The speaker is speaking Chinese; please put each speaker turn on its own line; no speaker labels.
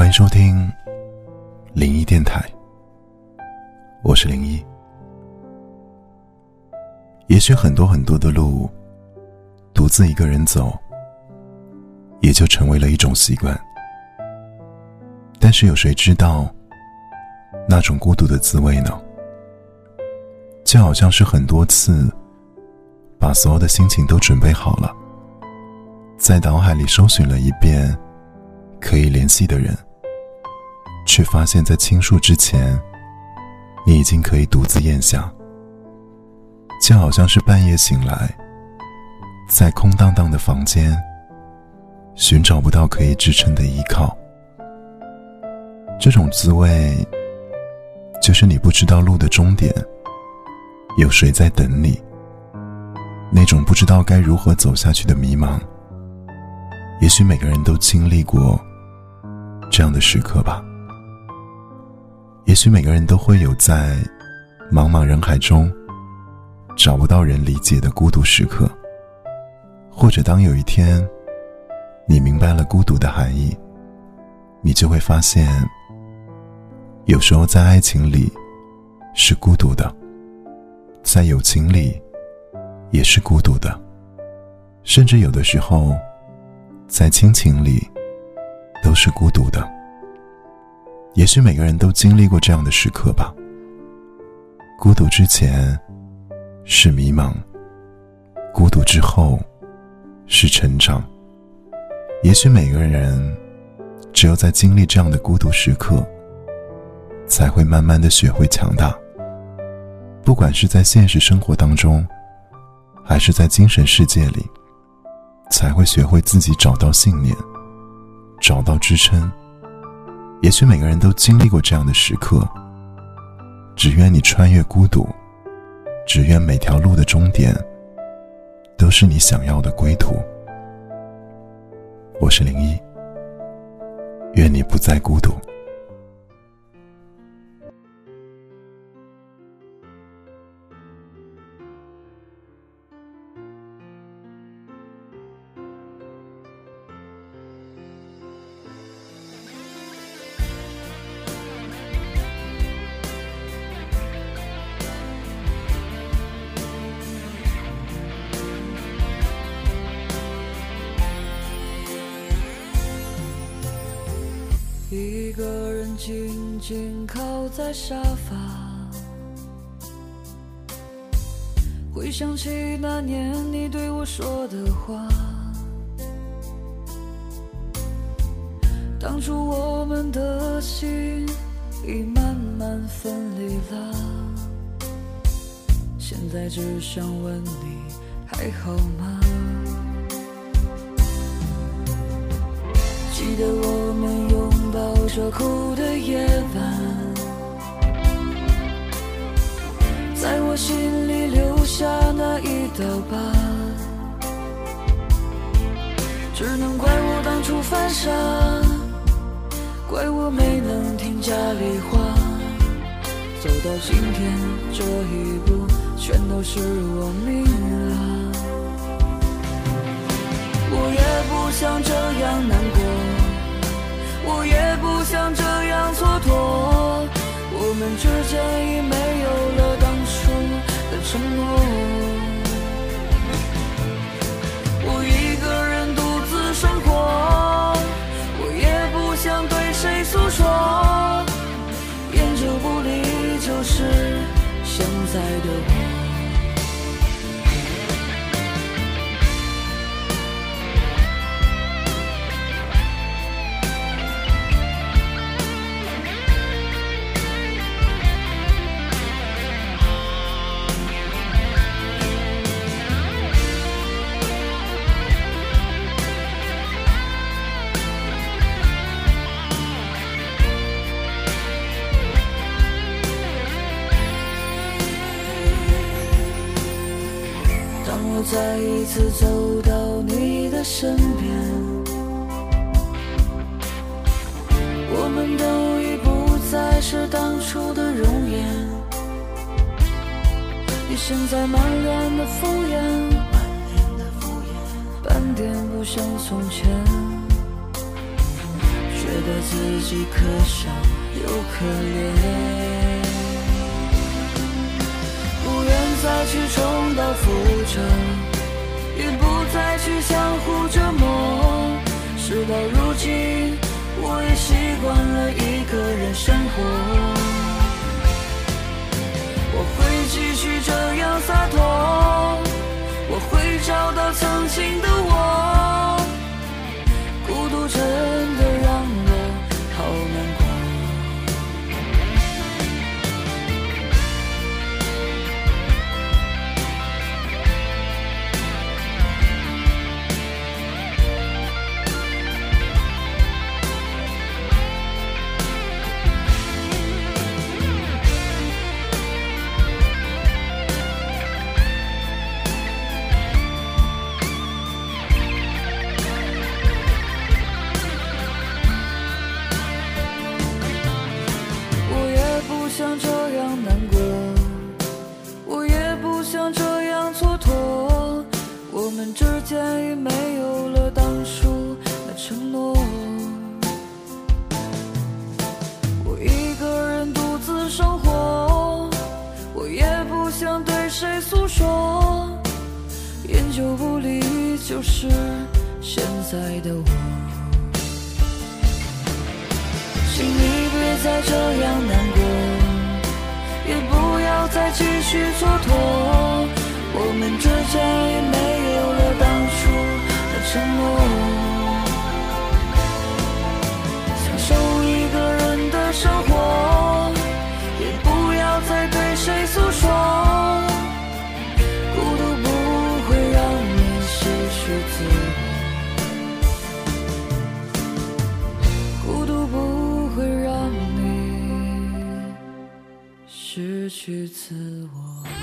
欢迎收听零一电台，我是灵异。也许很多很多的路，独自一个人走，也就成为了一种习惯。但是有谁知道那种孤独的滋味呢？就好像是很多次把所有的心情都准备好了，在脑海里搜寻了一遍可以联系的人，却发现，在倾诉之前，你已经可以独自咽下。就好像是半夜醒来，在空荡荡的房间，寻找不到可以支撑的依靠。这种滋味，就是你不知道路的终点有谁在等你。那种不知道该如何走下去的迷茫，也许每个人都经历过这样的时刻吧。也许每个人都会有在茫茫人海中。找不到人理解的孤独时刻，或者当有一天，你明白了孤独的含义，你就会发现，有时候在爱情里是孤独的，在友情里也是孤独的，甚至有的时候，在亲情里都是孤独的。也许每个人都经历过这样的时刻吧。孤独之前。是迷茫，孤独之后是成长。也许每个人只有在经历这样的孤独时刻，才会慢慢的学会强大。不管是在现实生活当中，还是在精神世界里，才会学会自己找到信念，找到支撑。也许每个人都经历过这样的时刻，只愿你穿越孤独。只愿每条路的终点，都是你想要的归途。我是零一，愿你不再孤独。
一个人静静靠在沙发，回想起那年你对我说的话。当初我们的心已慢慢分离了，现在只想问你还好吗？记得我抱着哭的夜晚，在我心里留下那一道疤，只能怪我当初犯傻，怪我没能听家里话，走到今天这一步，全都是我命啊！我也不想这样难过。我也之间已没有了当初的承诺。我再一次走到你的身边，我们都已不再是当初的容颜。你现在满脸的敷衍，半点不像从前，觉得自己可笑又可怜，不愿再去重想这样难过，我也不想这样蹉跎，我们之间已没有了当初的承诺。我一个人独自生活，我也不想对谁诉说，烟酒不离就是现在的我。请你别再这样难，继续蹉跎。我们之间已没有了当初的承诺。失去自我。